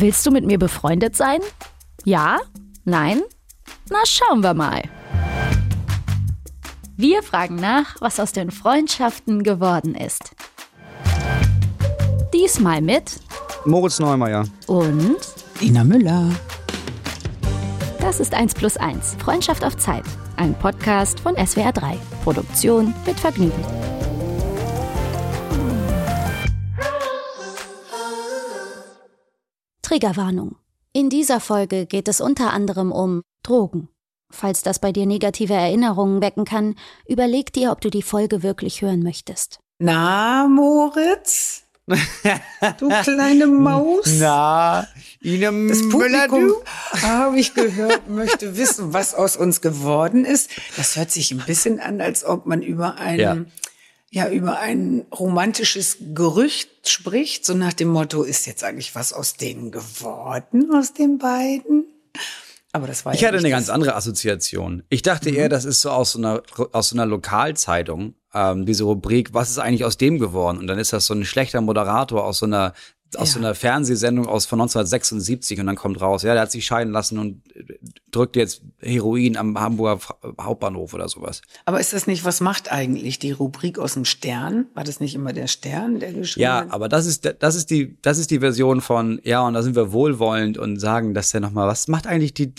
Willst du mit mir befreundet sein? Ja? Nein? Na, schauen wir mal. Wir fragen nach, was aus den Freundschaften geworden ist. Diesmal mit Moritz Neumeier. und Ina Müller. das ist 1 plus 1, Freundschaft auf Zeit. Ein Podcast von SWR 3. Produktion mit Vergnügen. Triggerwarnung. In dieser Folge geht es unter anderem um Drogen. Falls das bei dir negative Erinnerungen wecken kann, überleg dir, ob du die Folge wirklich hören möchtest. Na, Moritz? Du kleine Maus? Na, Ina Das Müller, Publikum, du? habe ich gehört, möchte wissen, was aus uns geworden ist. Das hört sich ein bisschen an, als ob man über ein, Ja. Ja. über ein romantisches Gerücht spricht, so nach dem Motto, ist jetzt eigentlich was aus denen geworden, aus den beiden? Aber das war Ich ja hatte eine ganz andere Assoziation. Ich dachte eher, das ist so aus so einer, aus so einer Lokalzeitung, ähm, diese Rubrik, was ist eigentlich aus dem geworden? Und dann ist das so ein schlechter Moderator aus so einer, aus Ja. so einer Fernsehsendung aus von 1976 und dann kommt raus, ja, der hat sich scheiden lassen und drückt jetzt Heroin am Hamburger Hauptbahnhof oder sowas. Aber ist das nicht, was macht eigentlich die Rubrik aus dem Stern? War das nicht immer der Stern, der geschrieben Ja, aber das ist, das ist die, das ist die Version von, ja, und da sind wir wohlwollend und sagen, dass der nochmal, was macht eigentlich die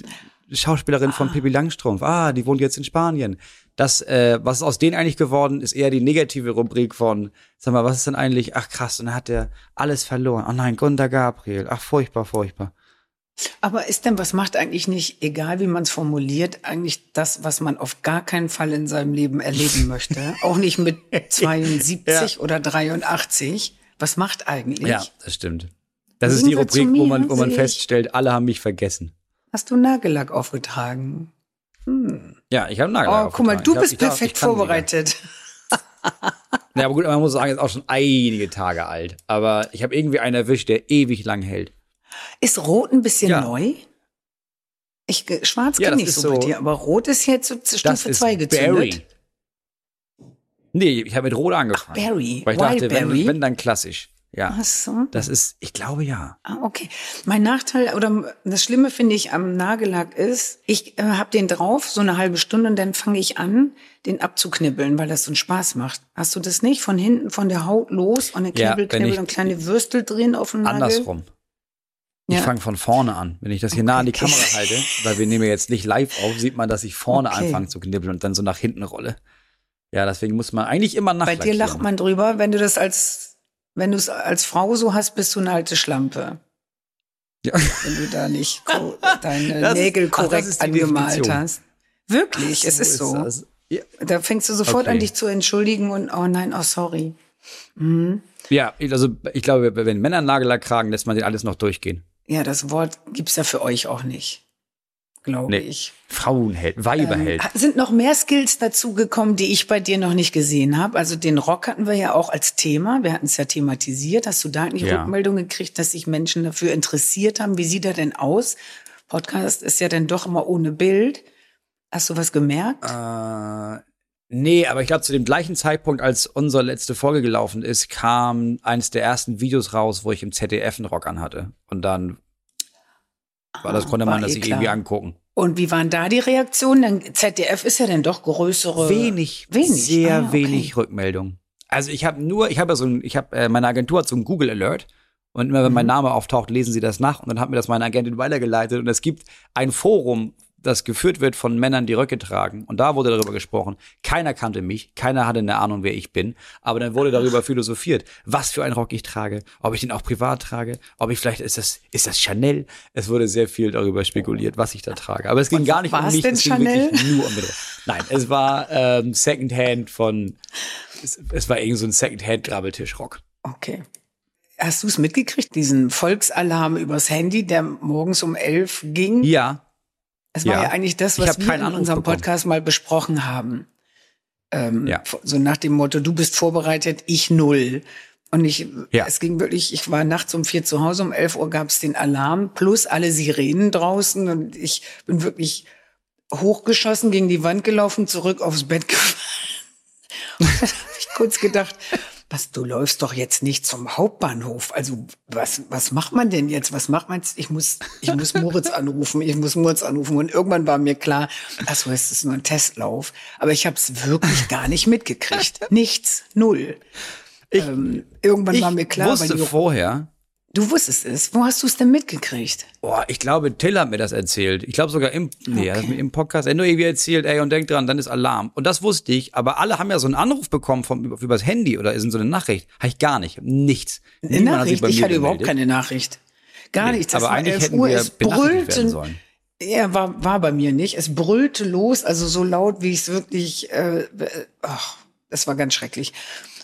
Schauspielerin von Pippi Langstrumpf? Ah, die wohnt jetzt in Spanien. Das, äh, was ist aus denen eigentlich geworden, ist eher die negative Rubrik von, sag mal, was ist denn eigentlich, ach krass, und dann hat der alles verloren. Oh nein, Gunter Gabriel, ach furchtbar, furchtbar. Aber ist denn, was macht eigentlich nicht, egal wie man es formuliert, eigentlich das, was man auf gar keinen Fall in seinem Leben erleben möchte? Auch nicht mit 72 oder 83. Was macht eigentlich? Ja, das stimmt. Das ist die Rubrik, wo mir, man, wo man sehe ich. feststellt, alle haben mich vergessen. Hast du Nagellack aufgetragen? Ja, ich habe Nagel. Oh, guck mal, du bist perfekt vorbereitet. vorbereitet. Ja, aber gut, man muss sagen, ist auch schon einige Tage alt. Aber ich habe irgendwie einen erwischt, der ewig lang hält. Ist Rot ein bisschen Ja. neu? Ich, ge- Schwarz Ja, kenne ich ist so, bei so- dir, aber Rot ist jetzt zu Stufe ist 2 gezündet. Berry. Nee, ich habe mit Rot angefangen. Berry. Weil ich dachte, Wildberry? wenn, wenn dann klassisch. Ja. Ach so. Das ist, ich glaube ja. Ah, okay. Mein Nachteil oder das Schlimme finde ich am Nagellack ist, ich äh, habe den drauf so eine halbe Stunde und dann fange ich an, den abzuknibbeln, weil das so einen Spaß macht. Hast du das nicht? Von hinten, von der Haut los und dann Ja, knibbel, wenn knibbel und kleine Würstel drin auf dem Nagel. Andersrum. Ich Ja. fange von vorne an. Wenn ich das hier nah an die Okay. Kamera halte, weil wir nehmen jetzt nicht live auf, sieht man, dass ich vorne Okay. anfange zu knibbeln und dann so nach hinten rolle. Ja, deswegen muss man eigentlich immer Bei nachlackieren. dir lacht man drüber, wenn du das als, wenn du es als Frau so hast, bist du eine alte Schlampe. Ja. Wenn du da nicht deine Das ist- Nägel ach, korrekt ist die angemalt Definition. hast. Wirklich, es ist so. das. Ja. Da fängst du sofort Okay. an, dich zu entschuldigen und oh nein, oh sorry. ja, also ich glaube, wenn Männer einen Nagellack tragen, lässt man den alles noch durchgehen. Ja, das Wort gibt's ja für euch auch nicht, glaube Nee. ich. Frauenheld, Weiberheld. Ähm, sind noch mehr Skills dazu gekommen, die ich bei dir noch nicht gesehen habe? Also den Rock hatten wir ja auch als Thema. Wir hatten es ja thematisiert. Hast du da eigentlich Ja. Rückmeldungen gekriegt, dass sich Menschen dafür interessiert haben? Wie sieht er denn aus? Podcast ist ja dann doch immer ohne Bild. Hast du was gemerkt? Äh, nee, aber ich glaube, zu dem gleichen Zeitpunkt, als unsere letzte Folge gelaufen ist, kam eines der ersten Videos raus, wo ich im ZDF einen Rock anhatte. Und dann war das, konnte war man das eh sich klar. irgendwie angucken. Und wie waren da die Reaktionen? Dann, ZDF ist ja dann doch größere. Wenig, Wenig. sehr Ah, okay. wenig Rückmeldung. Also ich habe nur, ich habe ja so ein, ich habe, äh, meine Agentur hat so ein Google Alert. Und immer wenn mein Mhm. Name auftaucht, lesen sie das nach. Und dann hat mir das meine Agentin weitergeleitet. Und es gibt ein Forum, das geführt wird von Männern, die Röcke tragen. Und da wurde darüber gesprochen. Keiner kannte mich, keiner hatte eine Ahnung, wer ich bin. Aber dann wurde darüber philosophiert, was für einen Rock ich trage, ob ich den auch privat trage, ob ich vielleicht, ist das, ist das Chanel? Es wurde sehr viel darüber spekuliert, was ich da trage. Aber es ging gar nicht um mich, denn es ging Chanel? wirklich nur um Rock. Nein, es war ähm, Secondhand von, es, es war irgend so ein Secondhand-Grabbeltischrock. Okay. Hast du es mitgekriegt, diesen Volksalarm übers Handy, der morgens um elf ging? Ja, Es war Ja. ja, eigentlich das, was wir in unserem bekommen. Podcast mal besprochen haben. Ähm, Ja. So nach dem Motto, du bist vorbereitet, ich null. Und ich, Ja. es ging wirklich, ich war nachts um vier zu Hause, um elf Uhr gab es den Alarm, plus alle Sirenen draußen und ich bin wirklich hochgeschossen, gegen die Wand gelaufen, zurück aufs Bett gefallen. Und dann habe ich kurz gedacht, was, du läufst doch jetzt nicht zum Hauptbahnhof. Also, was, was macht man denn jetzt? Was macht man jetzt? Ich muss, ich muss Moritz anrufen, ich muss Moritz anrufen. Und irgendwann war mir klar, ach so, es ist nur ein Testlauf. Aber ich habe es wirklich gar nicht mitgekriegt. Nichts, null. Ich, ähm, irgendwann war mir klar. Ich wusste vorher, Du wusstest es. Wo hast du es denn mitgekriegt? Boah, ich glaube, Till hat mir das erzählt. Ich glaube sogar im, nee, okay. im Podcast. Er nur irgendwie erzählt, ey, und denk dran, dann ist Alarm. Und das wusste ich, aber alle haben ja so einen Anruf bekommen vom, übers Handy oder ist so eine Nachricht. Habe ich gar nicht. Nichts. Eine Nachricht? Ich hatte überhaupt keine Nachricht. Gar nee, nichts. Das aber eigentlich hätten Uhr. wir es brüllte. Sollen. Ja, war, war bei mir nicht. Es brüllte los, also so laut, wie ich es wirklich, äh, ach, das war ganz schrecklich.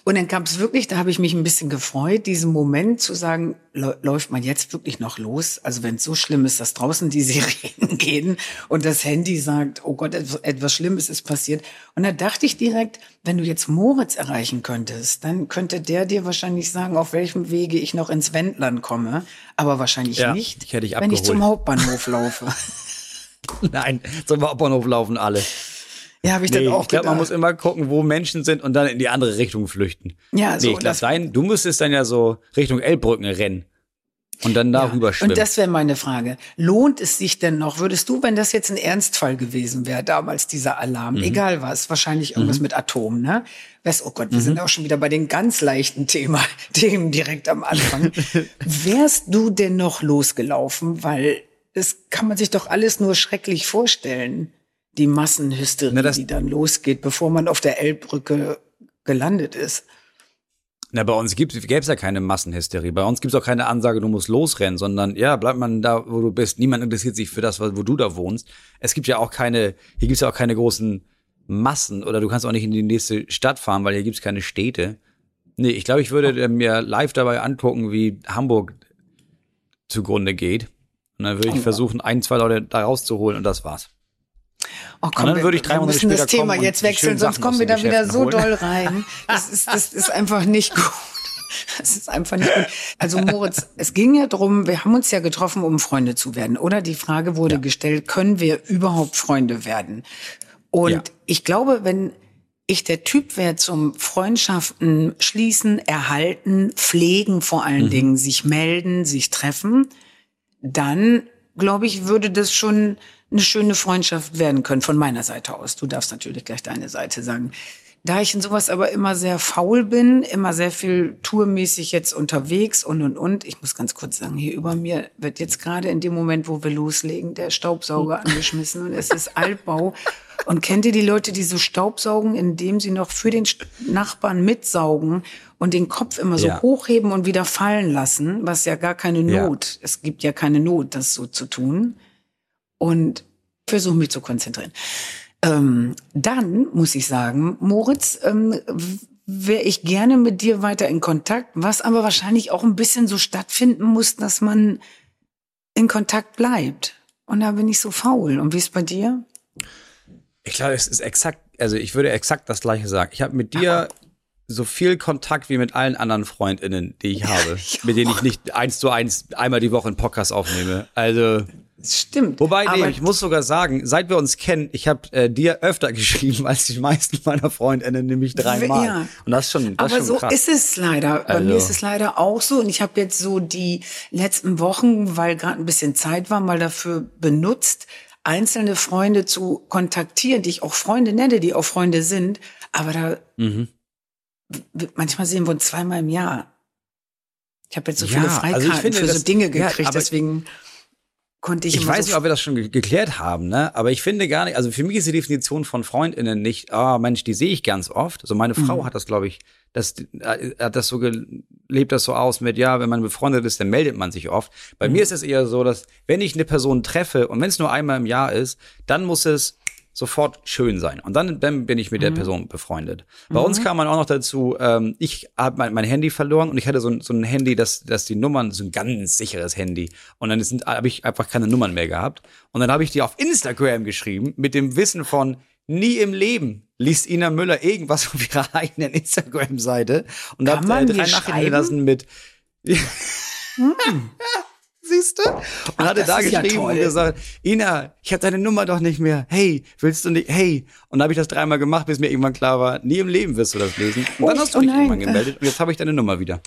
Und dann kam es wirklich, da habe ich mich ein bisschen gefreut, diesen Moment zu sagen, läuft man jetzt wirklich noch los? Also wenn es so schlimm ist, dass draußen die Sirenen gehen und das Handy sagt, oh Gott, etwas Schlimmes ist passiert. Und da dachte ich direkt, wenn du jetzt Moritz erreichen könntest, dann könnte der dir wahrscheinlich sagen, auf welchem Wege ich noch ins Wendland komme. Aber wahrscheinlich ja, nicht, ich hätte ich wenn ich zum Hauptbahnhof laufe. Nein, zum Hauptbahnhof laufen alle. Ja, habe ich nee, dann auch Ich glaube, man muss immer gucken, wo Menschen sind und dann in die andere Richtung flüchten. Ja, so. Nee, ich glaube, dein, du müsstest dann ja so Richtung Elbbrücken rennen. Und dann darüber ja, schwimmen. Und das wäre meine Frage. Lohnt es sich denn noch? Würdest du, wenn das jetzt ein Ernstfall gewesen wäre, damals dieser Alarm, mhm. egal was, wahrscheinlich irgendwas mhm. mit Atom, ne? Wärst, oh Gott, wir mhm. sind auch schon wieder bei den ganz leichten Thema, Themen direkt am Anfang. Wärst du denn noch losgelaufen? Weil das kann man sich doch alles nur schrecklich vorstellen die Massenhysterie, Na, die dann losgeht, bevor man auf der Elbbrücke gelandet ist. Na, bei uns gäbe es ja keine Massenhysterie. Bei uns gibt es auch keine Ansage, du musst losrennen, sondern ja, bleibt man da, wo du bist. Niemand interessiert sich für das, wo du da wohnst. Es gibt ja auch keine, hier gibt es ja auch keine großen Massen oder du kannst auch nicht in die nächste Stadt fahren, weil hier gibt es keine Städte. Nee, ich glaube, ich würde mir live dabei angucken, wie Hamburg zugrunde geht. Und dann würde ich versuchen, ein, zwei Leute da rauszuholen und das war's. Oh, komm, und dann würde ich drei Monate wir müssen das Thema jetzt wechseln, sonst kommen wir da wieder so holen. doll rein. Das ist, das ist einfach nicht gut. Das ist einfach nicht gut. Also Moritz, es ging ja drum, wir haben uns ja getroffen, um Freunde zu werden, oder? Die Frage wurde ja. gestellt, können wir überhaupt Freunde werden? Und ja. ich glaube, wenn ich der Typ wäre zum Freundschaften schließen, erhalten, pflegen vor allen mhm. Dingen, sich melden, sich treffen, dann glaube ich, würde das schon eine schöne Freundschaft werden können von meiner Seite aus. Du darfst natürlich gleich deine Seite sagen. Da ich in sowas aber immer sehr faul bin, immer sehr viel tourmäßig jetzt unterwegs und und und. Ich muss ganz kurz sagen, hier über mir wird jetzt gerade in dem Moment, wo wir loslegen, der Staubsauger angeschmissen und es ist Altbau. Und kennt ihr die Leute, die so Staubsaugen, indem sie noch für den Nachbarn mitsaugen und den Kopf immer so ja. hochheben und wieder fallen lassen, was ja gar keine Not. Ja. Es gibt ja keine Not, das so zu tun und versuche mich zu konzentrieren. Ähm, dann muss ich sagen, Moritz, ähm, wäre ich gerne mit dir weiter in Kontakt, was aber wahrscheinlich auch ein bisschen so stattfinden muss, dass man in Kontakt bleibt. Und da bin ich so faul. Und wie ist bei dir? Ich glaube, es ist exakt, also ich würde exakt das gleiche sagen. Ich habe mit dir Ach. so viel Kontakt wie mit allen anderen FreundInnen, die ich habe, ja, mit denen ich nicht eins zu eins einmal die Woche einen Podcast aufnehme. Also Stimmt. Wobei, nee, ich muss sogar sagen, seit wir uns kennen, ich habe äh, dir öfter geschrieben als die meisten meiner Freundinnen, nämlich dreimal. Ja. Und das ist schon, das Aber ist schon so ist es leider. Bei mir also ist es leider auch so. Und ich habe jetzt so die letzten Wochen, weil gerade ein bisschen Zeit war, mal dafür benutzt, einzelne Freunde zu kontaktieren, die ich auch Freunde nenne, die auch Freunde sind. Aber da mhm. manchmal sehen wir uns zweimal im Jahr. Ich habe jetzt so ja, viele Freikarten also finde, für so Dinge gekriegt, ja, deswegen konnte ich. Ich weiß so nicht, ob wir das schon geklärt haben, ne? Aber ich finde gar nicht, also für mich ist die Definition von FreundInnen nicht, ah oh, Mensch, die sehe ich ganz oft. Also meine Frau mhm. hat das, glaube ich, das äh, hat das so lebt das so aus mit, ja, wenn man befreundet ist, dann meldet man sich oft. Bei mhm. mir ist es eher so, dass wenn ich eine Person treffe und wenn es nur einmal im Jahr ist, dann muss es sofort schön sein. Und dann, dann bin ich mit mhm. der Person befreundet. Bei mhm. uns kam man auch noch dazu, ähm, ich habe mein, mein, Handy verloren und ich hatte so, so ein Handy, das, das die Nummern, so ein ganz sicheres Handy. Und dann habe ich einfach keine Nummern mehr gehabt. Und dann habe ich die auf Instagram geschrieben mit dem Wissen von, nie im Leben liest Ina Müller irgendwas auf ihrer eigenen Instagram-Seite und habe äh, drei Nachrichten gelassen mit hm. Siehst du? Und hatte da ja geschrieben toll. und gesagt, Ina, ich habe deine Nummer doch nicht mehr. Hey, willst du nicht? Hey. Und dann habe ich das dreimal gemacht, bis mir irgendwann klar war, nie im Leben wirst du das lesen. Und dann Oh, hast du oh dich nein. irgendwann gemeldet und jetzt habe ich deine Nummer wieder.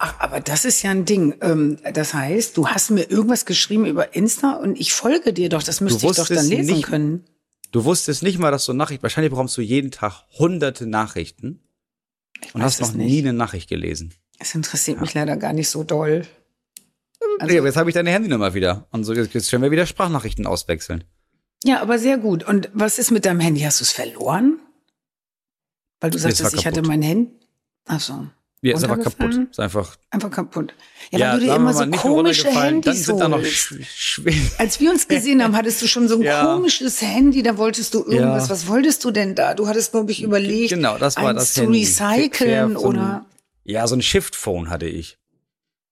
Ach, aber das ist ja ein Ding. Ähm, das heißt, du hast mir irgendwas geschrieben über Insta und ich folge dir doch. Das müsste ich doch dann lesen nicht- können. Du wusstest nicht mal, dass du Nachrichten, wahrscheinlich bekommst du jeden Tag hunderte Nachrichten und weiß hast noch nie eine Nachricht gelesen. Es interessiert mich leider gar nicht so doll. Also- nee, aber jetzt habe ich deine Handynummer wieder. Und so jetzt können wir wieder Sprachnachrichten auswechseln. Ja, aber sehr gut. Und was ist mit deinem Handy? Hast du es verloren? Weil du sagtest, ich hatte mein Handy. Ach so. Ja, ist einfach kaputt. Ist einfach. Einfach kaputt. Ja, Ja, weil du dir immer so komische dann Handys sind da noch. Als wir uns gesehen haben, hattest du schon so ein Ja. komisches Handy, da wolltest du irgendwas. Ja. Was wolltest du denn da? Du hattest, glaube ich, überlegt, Genau, das war das zu Handy. recyceln von- oder. Ja, so ein Shift-Phone hatte ich.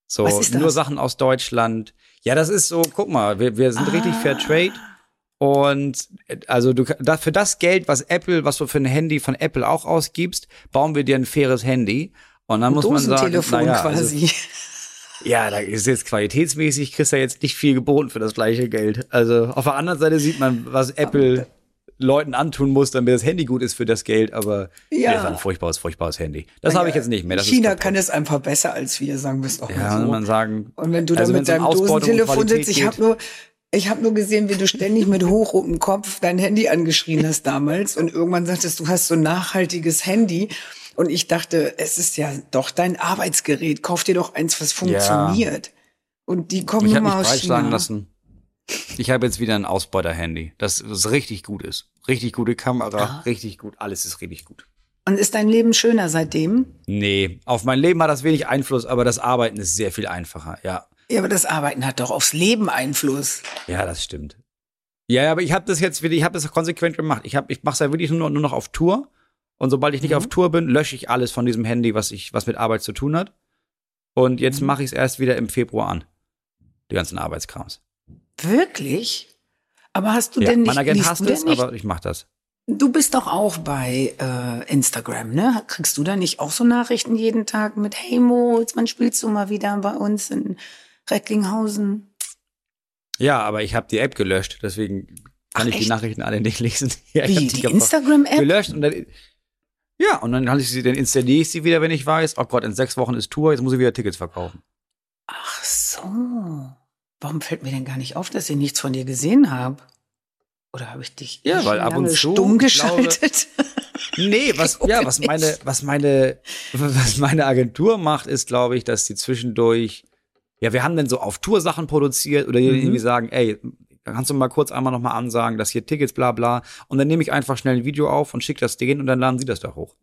So, nur Sachen aus Deutschland. Ja, das ist so, guck mal, wir, wir sind richtig Ah. fair trade. Und äh, also du da, für das Geld, was Apple, was du für ein Handy von Apple auch ausgibst, bauen wir dir ein faires Handy. Und dann muss man sagen, naja, also, quasi. ja, da ist jetzt qualitätsmäßig, kriegst du ja jetzt nicht viel geboten für das gleiche Geld. Also auf der anderen Seite sieht man, was Apple Leuten antun muss, damit das Handy gut ist für das Geld, aber Ja. das ist ein furchtbares, furchtbares Handy. Das habe ich jetzt nicht mehr. Das China kann es einfach besser als wir, sagen wir es doch ja, mal so. man sagen. Und wenn du also da mit deinem Dosentelefon sitzt, ich habe nur, ich habe nur gesehen, wie du ständig mit hochrotem Kopf dein Handy angeschrien hast damals und irgendwann sagtest, du hast so ein nachhaltiges Handy und ich dachte, es ist ja doch dein Arbeitsgerät, kauf dir doch eins, was funktioniert. Und die kommen Ich nur mal aus China. lassen. Ich habe jetzt wieder ein Ausbeuter-Handy, das, das richtig gut ist. Richtig gute Kamera, Ah. richtig gut, alles ist richtig gut. Und ist dein Leben schöner seitdem? Nee, auf mein Leben hat das wenig Einfluss, aber das Arbeiten ist sehr viel einfacher, ja. Ja, aber das Arbeiten hat doch aufs Leben Einfluss. Ja, das stimmt. Ja, aber ich habe das jetzt wieder, ich habe das konsequent gemacht. Ich habe, ich mache es ja wirklich nur, nur noch auf Tour. Und sobald ich nicht Mhm. auf Tour bin, lösche ich alles von diesem Handy, was ich, was mit Arbeit zu tun hat. Und jetzt Mhm. mache ich es erst wieder im Februar an. Die ganzen Arbeitskrams. Wirklich? Aber hast du Ja, denn nicht, mein Agent hasst es, aber ich mache das. Du bist doch auch bei äh, Instagram, ne? Kriegst du da nicht auch so Nachrichten jeden Tag mit Hey Mo, jetzt wann spielst du mal wieder bei uns in Recklinghausen? Ja, aber ich habe die App gelöscht, deswegen kann Ach, ich die echt? Nachrichten alle nicht lesen. Ja, ich Wie, die einfach Instagram-App? gelöscht und dann ja, und dann, habe ich sie, dann installiere ich sie wieder, wenn ich weiß, oh Gott, in sechs Wochen ist Tour, jetzt muss ich wieder Tickets verkaufen. Ach so. Warum fällt mir denn gar nicht auf, dass ich nichts von dir gesehen habe? Oder habe ich dich Ja, weil ab und zu, stumm ich glaube- geschaltet? Nee, was, ja, was meine, was meine, was meine Agentur macht, ist, glaube ich, dass sie zwischendurch, ja, wir haben dann so auf Tour Sachen produziert oder die Mhm. irgendwie sagen, ey, kannst du mal kurz einmal nochmal ansagen, dass hier Tickets, bla, bla. Und dann nehme ich einfach schnell ein Video auf und schicke das denen und dann laden sie das da hoch.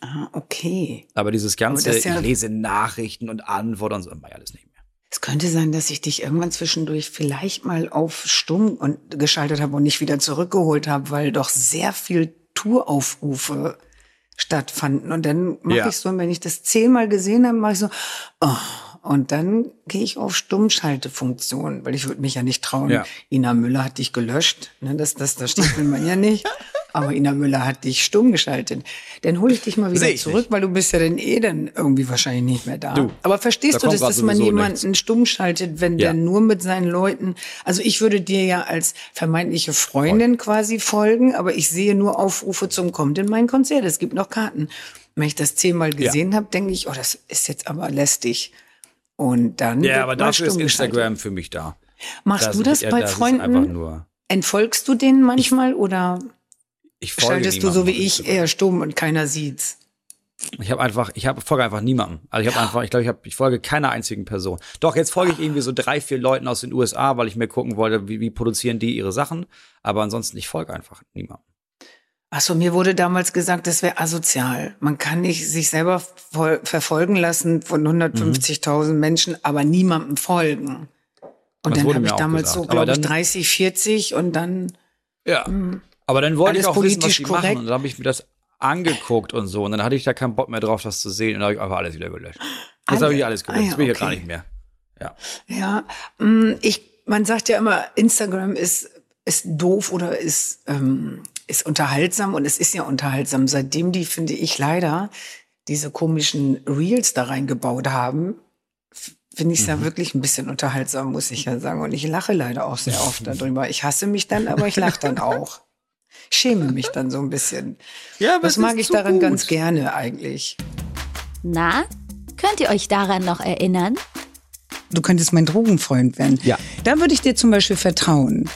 ah, okay. Aber dieses ganze, ist ja- ich lese Nachrichten und Antworten und so, ich alles nicht. Es könnte sein, dass ich dich irgendwann zwischendurch vielleicht mal auf stumm und geschaltet habe und nicht wieder zurückgeholt habe, weil doch sehr viel Touraufrufe stattfanden. Und dann mache Ja. ich so, wenn ich das zehnmal gesehen habe, mache ich so, oh, und dann gehe ich auf Stummschaltefunktion, weil ich würde mich ja nicht trauen. Ja. Ina Müller hat dich gelöscht. Ne, das, das, das steht man ja nicht. Aber Ina Müller hat dich stumm geschaltet. Dann hole ich dich mal wieder ich zurück, nicht. weil du bist ja dann eh dann irgendwie wahrscheinlich nicht mehr da. Du, Aber verstehst da du, kommt dass, man jemanden stumm schaltet, wenn Ja. der nur mit seinen Leuten, also ich würde dir ja als vermeintliche Freundin quasi folgen, aber ich sehe nur Aufrufe zum Kommt in mein Konzert. Es gibt noch Karten. Wenn ich das zehnmal gesehen habe, denke ich, oh, das ist jetzt aber lästig. Und dann Ja, aber dafür ist geschaltet. Instagram für mich da. Machst du das ja, bei das einfach Freunden? nur, Entfolgst du denen manchmal oder ich folge schaltest du so wie ich eher stumm und keiner sieht's? Ich habe einfach, ich habe folge einfach niemandem. Also ich habe einfach, ich glaube, ich habe, ich folge keiner einzigen Person. Doch jetzt folge ich irgendwie so drei, vier Leuten aus den USA, weil ich mir gucken wollte, wie, wie produzieren die ihre Sachen. Aber ansonsten ich folge einfach niemandem. Ach so, mir wurde damals gesagt, das wäre asozial. Man kann nicht sich selber verfolgen lassen von 150.000 Menschen, aber niemandem folgen. Und Das dann habe ich damals gesagt. so, glaube ich, dann- 30, 40 und dann, Ja. Aber dann wollte ich auch wissen, was die korrekt. machen. Und dann habe ich mir das angeguckt und so. Und dann hatte ich da keinen Bock mehr drauf, das zu sehen. Und dann habe ich einfach alles wieder gelöscht. Jetzt habe ich alles gelöscht. Ah, ja, Jetzt bin ich ja gar okay. nicht mehr. Ja. ja, mm, ich, man sagt ja immer, Instagram ist, ist doof oder ist, ähm, ist unterhaltsam und es ist ja unterhaltsam. Seitdem die, finde ich leider, diese komischen Reels da reingebaut haben, finde ich es ja wirklich ein bisschen unterhaltsam, muss ich ja sagen. Und ich lache leider auch sehr oft darüber. Ich hasse mich dann, aber ich lache dann auch. Ich schäme mich dann so ein bisschen. Ja, aber das mag ich daran gut. ganz gerne eigentlich. Na, könnt ihr euch daran noch erinnern? Du könntest mein Drogenfreund werden. Ja. Da würde ich dir zum Beispiel vertrauen.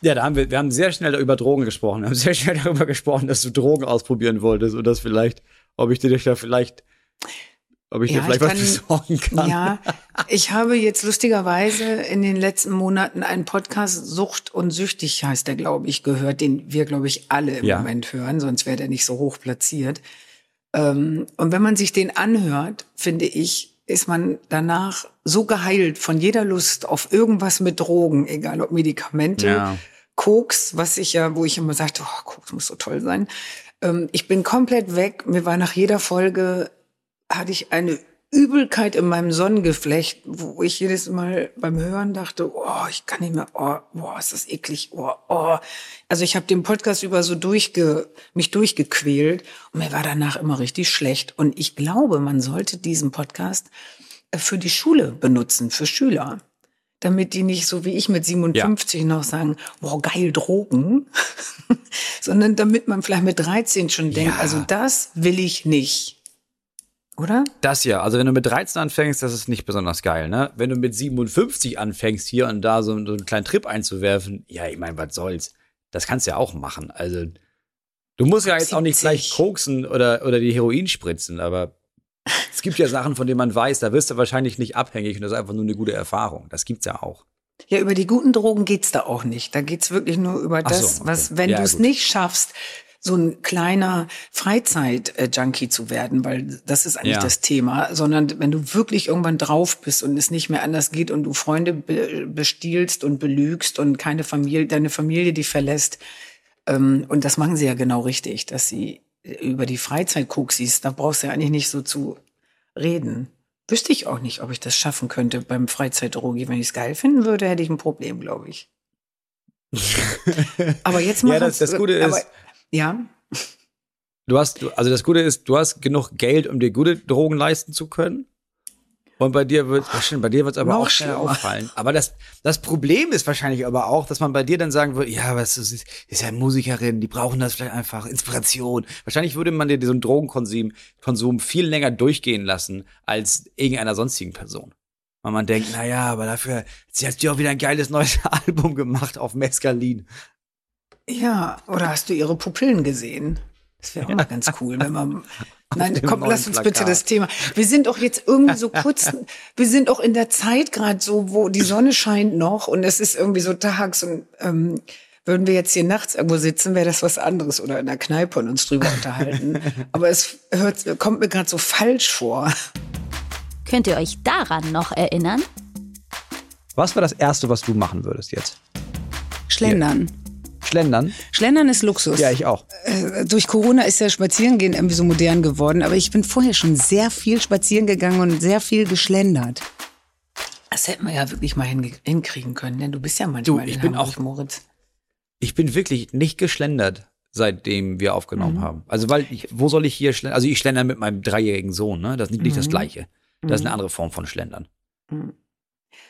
Ja, da haben wir, wir haben sehr schnell über Drogen gesprochen. Wir haben sehr schnell darüber gesprochen, dass du Drogen ausprobieren wolltest und das vielleicht, ob ich dir da vielleicht, ob ich dir vielleicht was besorgen kann. Ja, ich habe jetzt lustigerweise in den letzten Monaten einen Podcast Sucht und Süchtig heißt der, glaube ich, gehört, den wir, glaube ich, alle im Ja. Moment hören, sonst wäre der nicht so hoch platziert. Ähm, und wenn man sich den anhört, finde ich, ist man danach so geheilt von jeder Lust auf irgendwas mit Drogen, egal ob Medikamente, Ja. Koks, was ich ja, wo ich immer sagte, oh, Koks muss so toll sein. Ähm, ich bin komplett weg. Mir war nach jeder Folge, hatte ich eine Übelkeit in meinem Sonnengeflecht, wo ich jedes Mal beim Hören dachte, oh, ich kann nicht mehr, oh, boah, ist das eklig, oh, oh. Also ich habe den Podcast über so durchge, mich durchgequält und mir war danach immer richtig schlecht. Und ich glaube, man sollte diesen Podcast äh, für die Schule benutzen, für Schüler damit die nicht so wie ich mit 57 noch sagen, boah, geil, Drogen, sondern damit man vielleicht mit 13 schon denkt, Ja. also das will ich nicht. Oder? Das ja, also wenn du mit 13 anfängst, das ist nicht besonders geil, ne? Wenn du mit 57 anfängst, hier und da so, so einen kleinen Trip einzuwerfen, ja, ich meine, was soll's? Das kannst du ja auch machen. Also, du musst ja jetzt auch nicht 70. gleich koksen oder, oder die Heroin spritzen, aber es gibt ja Sachen, von denen man weiß, da wirst du wahrscheinlich nicht abhängig und das ist einfach nur eine gute Erfahrung. Das gibt's ja auch. Ja, über die guten Drogen geht's da auch nicht. Da geht's wirklich nur über das, so, okay. was, wenn Ja, du es nicht schaffst, so ein kleiner Freizeit-Junkie zu werden, weil das ist eigentlich Ja. das Thema, sondern wenn du wirklich irgendwann drauf bist und es nicht mehr anders geht und du Freunde be bestiehlst und belügst und keine Familie, deine Familie die verlässt, ähm, und das machen sie ja genau richtig, dass sie über die Freizeit siehst, da brauchst du ja eigentlich nicht so zu reden. Wüsste ich auch nicht, ob ich das schaffen könnte beim Freizeitdrogi. Wenn ich es geil finden würde, hätte ich ein Problem, glaube ich. Aber jetzt mal. Ja, das- das Gute ist- ja, Du hast, also das Gute ist, du hast genug Geld, um dir gute Drogen leisten zu können. Und bei dir wird, ach stimmt, bei dir wird es aber auch schlimmer. auffallen. Aber das, das Problem ist wahrscheinlich aber auch, dass man bei dir dann sagen würde, ja, was ist, ist, ist ja Musikerin, die brauchen das vielleicht einfach, Inspiration. Wahrscheinlich würde man dir diesen Drogenkonsum Konsum viel länger durchgehen lassen als irgendeiner sonstigen Person. Weil man denkt, na ja, aber dafür, sie hat ja auch wieder ein geiles neues Album gemacht auf Mescalin. Ja. Oder hast du ihre Pupillen gesehen? Das wäre auch mal ganz cool, wenn man. Nein, komm, lass uns Plakat. bitte das Thema. Wir sind doch jetzt irgendwie so kurz, wir sind auch in der Zeit gerade so, wo die Sonne scheint noch und es ist irgendwie so tags und ähm, würden wir jetzt hier nachts irgendwo sitzen, wäre das was anderes oder in der Kneipe und uns drüber unterhalten. Aber es hört, kommt mir gerade so falsch vor. Könnt ihr euch daran noch erinnern? Was war das Erste, was du machen würdest jetzt? Schlendern. Schlendern? Schlendern ist Luxus. Ja, ich auch. Äh, durch Corona ist ja Spazierengehen irgendwie so modern geworden, aber ich bin vorher schon sehr viel spazieren gegangen und sehr viel geschlendert. Das hätten wir ja wirklich mal hinkriegen können, denn du bist ja manchmal Du, ich in bin Hamburg, auch- Moritz. Ich bin wirklich nicht geschlendert, seitdem wir Mhm. aufgenommen haben. Also, weil ich, wo soll ich hier schlendern? Also, ich schlender mit meinem dreijährigen Sohn, ne? Das ist nicht, Mhm. das Gleiche. Das ist eine andere Form von Schlendern.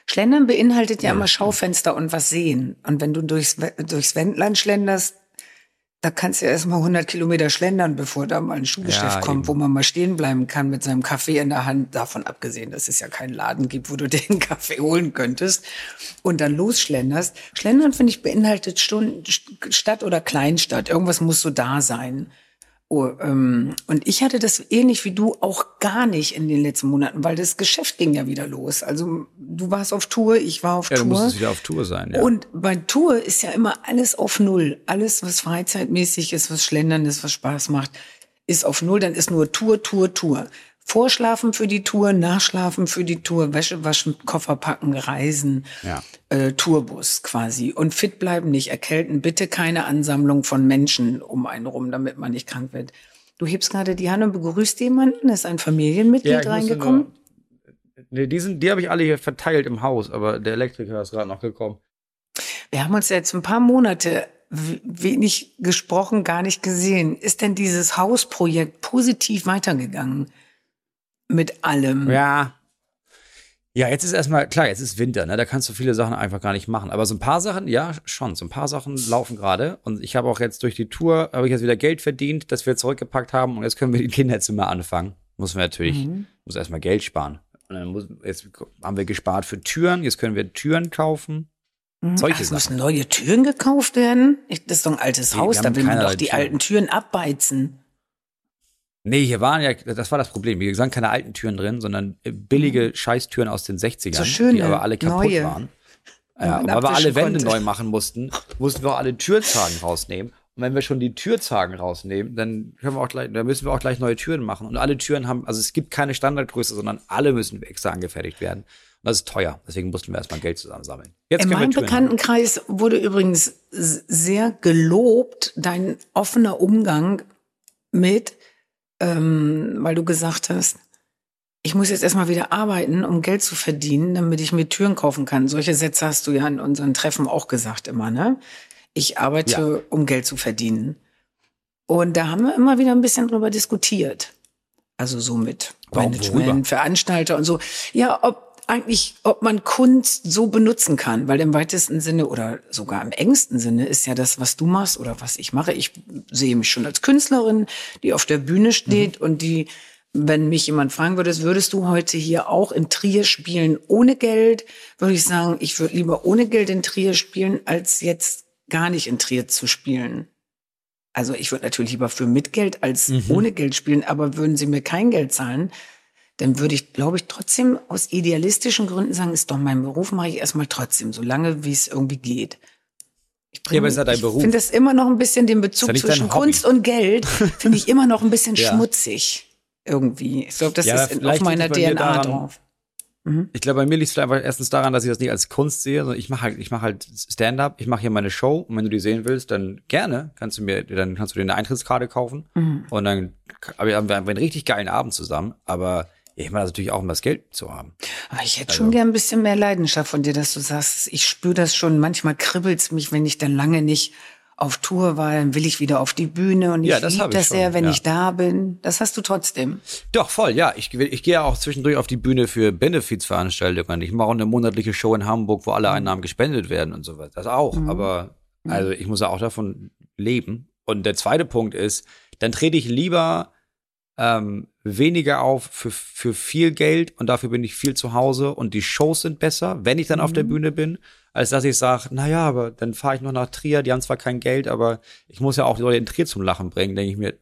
Schlendern beinhaltet ja, Ja, immer Schaufenster und was sehen. Und wenn du durchs, durchs Wendland schlenderst, da kannst du ja erst mal 100 Kilometer schlendern, bevor da mal ein Schuhgeschäft Ja, kommt, eben. wo man mal stehen bleiben kann mit seinem Kaffee in der Hand. Davon abgesehen, dass es ja keinen Laden gibt, wo du den Kaffee holen könntest und dann losschlenderst. Schlendern, finde ich, beinhaltet Stunden, Stadt oder Kleinstadt. Irgendwas muss so da sein. Oh, ähm, und ich hatte das ähnlich wie du auch gar nicht in den letzten Monaten, weil das Geschäft ging ja wieder los. Also du warst auf Tour, ich war auf Ja, du Tour. musstest wieder auf Tour sein, ja. Und bei Tour ist ja immer alles auf Null. Alles, was freizeitmäßig ist, was Schlendern ist, was Spaß macht, ist auf Null. Dann ist nur Tour, Tour, Tour. Vorschlafen für die Tour, Nachschlafen für die Tour, Wäsche waschen, Koffer packen, reisen, Ja. äh, Tourbus quasi. Und fit bleiben, nicht erkälten. Bitte keine Ansammlung von Menschen um einen rum, damit man nicht krank wird. Du hebst gerade die Hand und begrüßt jemanden. Ist ein Familienmitglied Ja, reingekommen. nur- Nee, die, sind, die habe ich alle hier verteilt im Haus, aber der Elektriker ist gerade noch gekommen. Wir haben uns jetzt ein paar Monate wenig gesprochen, gar nicht gesehen. Ist denn dieses Hausprojekt positiv weitergegangen? Mit allem? Ja. Ja, jetzt ist erstmal, klar, jetzt ist Winter, ne? Da kannst du viele Sachen einfach gar nicht machen. Aber so ein paar Sachen, ja, schon. So ein paar Sachen laufen gerade. Und ich habe auch jetzt durch die Tour, habe ich jetzt wieder Geld verdient, das wir zurückgepackt haben. Und jetzt können wir die Kinderzimmer anfangen. Muss man natürlich, Mhm. muss erstmal Geld sparen. Und dann muss, jetzt haben wir gespart für Türen, jetzt können wir Türen kaufen. Solche Ach, es müssen neue Türen gekauft werden? Das ist doch ein altes Nee, Haus, da will man doch die Türen. alten Türen abbeizen. Nee, hier waren ja, das war das Problem. Hier sind keine alten Türen drin, sondern äh, billige Scheißtüren aus den 60ern, Mhm. So schöne, die aber alle kaputt neue. waren. Ja, und weil wir alle Wände konnte. neu machen mussten, mussten wir auch alle Türzagen rausnehmen. Und wenn wir schon die Türzagen rausnehmen, dann können wir auch gleich, dann müssen wir auch gleich neue Türen machen. Und alle Türen haben, also es gibt keine Standardgröße, sondern alle müssen extra angefertigt werden. Und das ist teuer. Deswegen mussten wir erstmal Geld zusammensammeln. Jetzt In meinem Bekanntenkreis wurde übrigens sehr gelobt, dein offener Umgang mit, ähm, weil du gesagt hast, ich muss jetzt erstmal wieder arbeiten, um Geld zu verdienen, damit ich mir Türen kaufen kann. Solche Sätze hast du ja in unseren Treffen auch gesagt immer, ne? Ich arbeite, um Geld zu verdienen. Und da haben wir immer wieder ein bisschen drüber diskutiert. Also so mit Warum, Management, worüber? Veranstalter und so. Ja, ob eigentlich, ob man Kunst so benutzen kann, weil im weitesten Sinne oder sogar im engsten Sinne ist ja das, was du machst oder was ich mache. Ich sehe mich schon als Künstlerin, die auf der Bühne steht und die, wenn mich jemand fragen würde, würdest du heute hier auch in Trier spielen ohne Geld, würde ich sagen, ich würde lieber ohne Geld in Trier spielen, als jetzt gar nicht in Trier zu spielen. Also ich würde natürlich lieber für mit Geld als ohne Geld spielen, aber würden sie mir kein Geld zahlen, dann würde ich, glaube ich, trotzdem aus idealistischen Gründen sagen, ist doch mein Beruf, mache ich erstmal trotzdem, solange wie es irgendwie geht. Ich Ja, aber ist ja dein ich Beruf. finde das immer noch ein bisschen den Bezug zwischen. Kunst und Geld, finde ich immer noch ein bisschen Ja. schmutzig. Irgendwie. Ich glaube, das Ja, ist auf meiner DNA daran- drauf. Ich glaube, bei mir liegt es einfach erstens daran, dass ich das nicht als Kunst sehe, sondern ich mache halt, ich mache halt Stand-up, ich mache hier meine Show und wenn du die sehen willst, dann gerne kannst du mir, dann kannst du dir eine Eintrittskarte kaufen Mhm. und dann haben wir einen richtig geilen Abend zusammen, aber ich meine das natürlich auch, um das Geld zu haben. Aber ich hätte Also schon gern ein bisschen mehr Leidenschaft von dir, dass du sagst, ich spüre das schon. Manchmal kribbelt's mich, wenn ich dann lange nicht auf Tour war, dann will ich wieder auf die Bühne und Ja, ich das liebe das schon, sehr, wenn ja. ich da bin. Das hast du trotzdem. Doch, voll, ja. Ich, ich gehe ja auch zwischendurch auf die Bühne für Benefizveranstaltungen. Ich mache auch eine monatliche Show in Hamburg, wo alle Einnahmen gespendet werden und so weiter. Das auch. Aber also ich muss ja auch davon leben. Und der zweite Punkt ist, dann trete ich lieber ähm, weniger auf für, für viel Geld und dafür bin ich viel zu Hause und die Shows sind besser, wenn ich dann auf der Bühne bin, als dass ich sage, naja, aber dann fahre ich noch nach Trier, die haben zwar kein Geld, aber ich muss ja auch die Leute in Trier zum Lachen bringen, denke ich mir,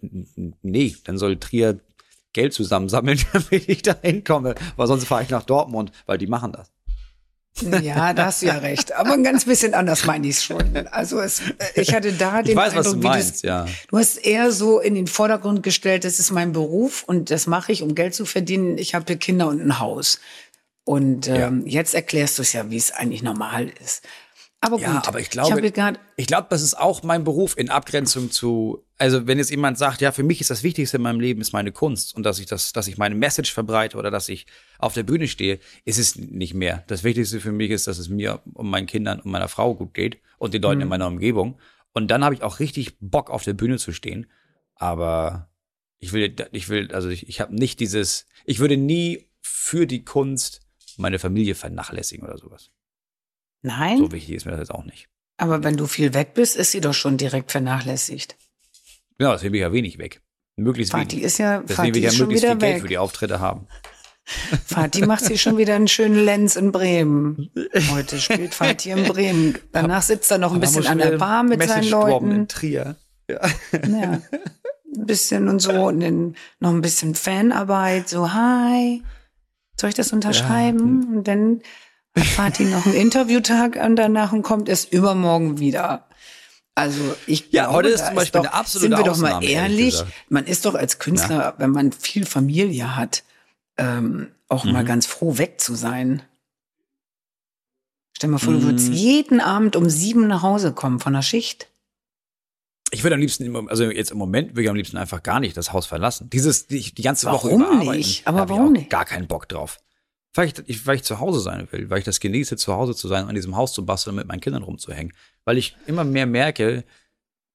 nee, dann soll Trier Geld zusammensammeln, damit ich da hinkomme, weil sonst fahre ich nach Dortmund, weil die machen das. Ja, da hast du ja recht. Aber ein ganz bisschen anders meine ich es schon. Also es, ich hatte da den Ich weiß, was Eindruck, du wie meinst, ja. Du hast eher so in den Vordergrund gestellt, das ist mein Beruf und das mache ich, um Geld zu verdienen. Ich habe hier Kinder und ein Haus. Und ähm, jetzt erklärst du es ja, wie es eigentlich normal ist. Aber gut, Ja, aber ich ich glaube, gerade ich glaube, das ist auch mein Beruf in Abgrenzung zu, also wenn jetzt jemand sagt, ja, für mich ist das Wichtigste in meinem Leben ist meine Kunst und dass ich das, dass ich meine Message verbreite oder dass ich auf der Bühne stehe, ist es nicht mehr. Das Wichtigste für mich ist, dass es mir um meinen Kindern und meiner Frau gut geht und den Leuten in meiner Umgebung. Und dann habe ich auch richtig Bock auf der Bühne zu stehen. Aber ich will, ich will, also ich, ich habe nicht dieses, ich würde nie für die Kunst meine Familie vernachlässigen oder sowas. Nein, So wichtig ist mir das jetzt auch nicht. aber wenn du viel weg bist, ist sie doch schon direkt vernachlässigt. Genau, deswegen bin ich ja wenig weg. Möglichst Vati wenig. ist ja, Deswegen Vati will ich ja möglichst viel wieder Geld weg. für die Auftritte haben. Vati macht sich schon wieder einen schönen Lenz in Bremen. Heute spielt Vati in Bremen. Danach sitzt er noch ein bisschen an der Bar mit seinen Leuten. in Trier. Ja. Ein bisschen und so und dann noch ein bisschen Fanarbeit, so hi, soll ich das unterschreiben? Und dann hat Fatih noch einen Interviewtag und danach und kommt erst übermorgen wieder. Also ich Ja, glaube, heute ist zum Beispiel doch, eine absolute Sind wir doch Ausnahme, mal ehrlich man ist doch als Künstler, wenn man viel Familie hat, ähm, auch Mhm. mal ganz froh weg zu sein. Stell dir mal vor, du würdest Mhm. jeden Abend um sieben nach Hause kommen von der Schicht. Ich würde am liebsten, also jetzt im Moment würde ich am liebsten einfach gar nicht das Haus verlassen. Dieses, die, die ganze Woche Warum über arbeiten, nicht? Aber ich warum auch nicht? Gar keinen Bock drauf. Weil ich, weil ich zu Hause sein will, weil ich das genieße, zu Hause zu sein, an diesem Haus zu basteln, mit meinen Kindern rumzuhängen. Weil ich immer mehr merke,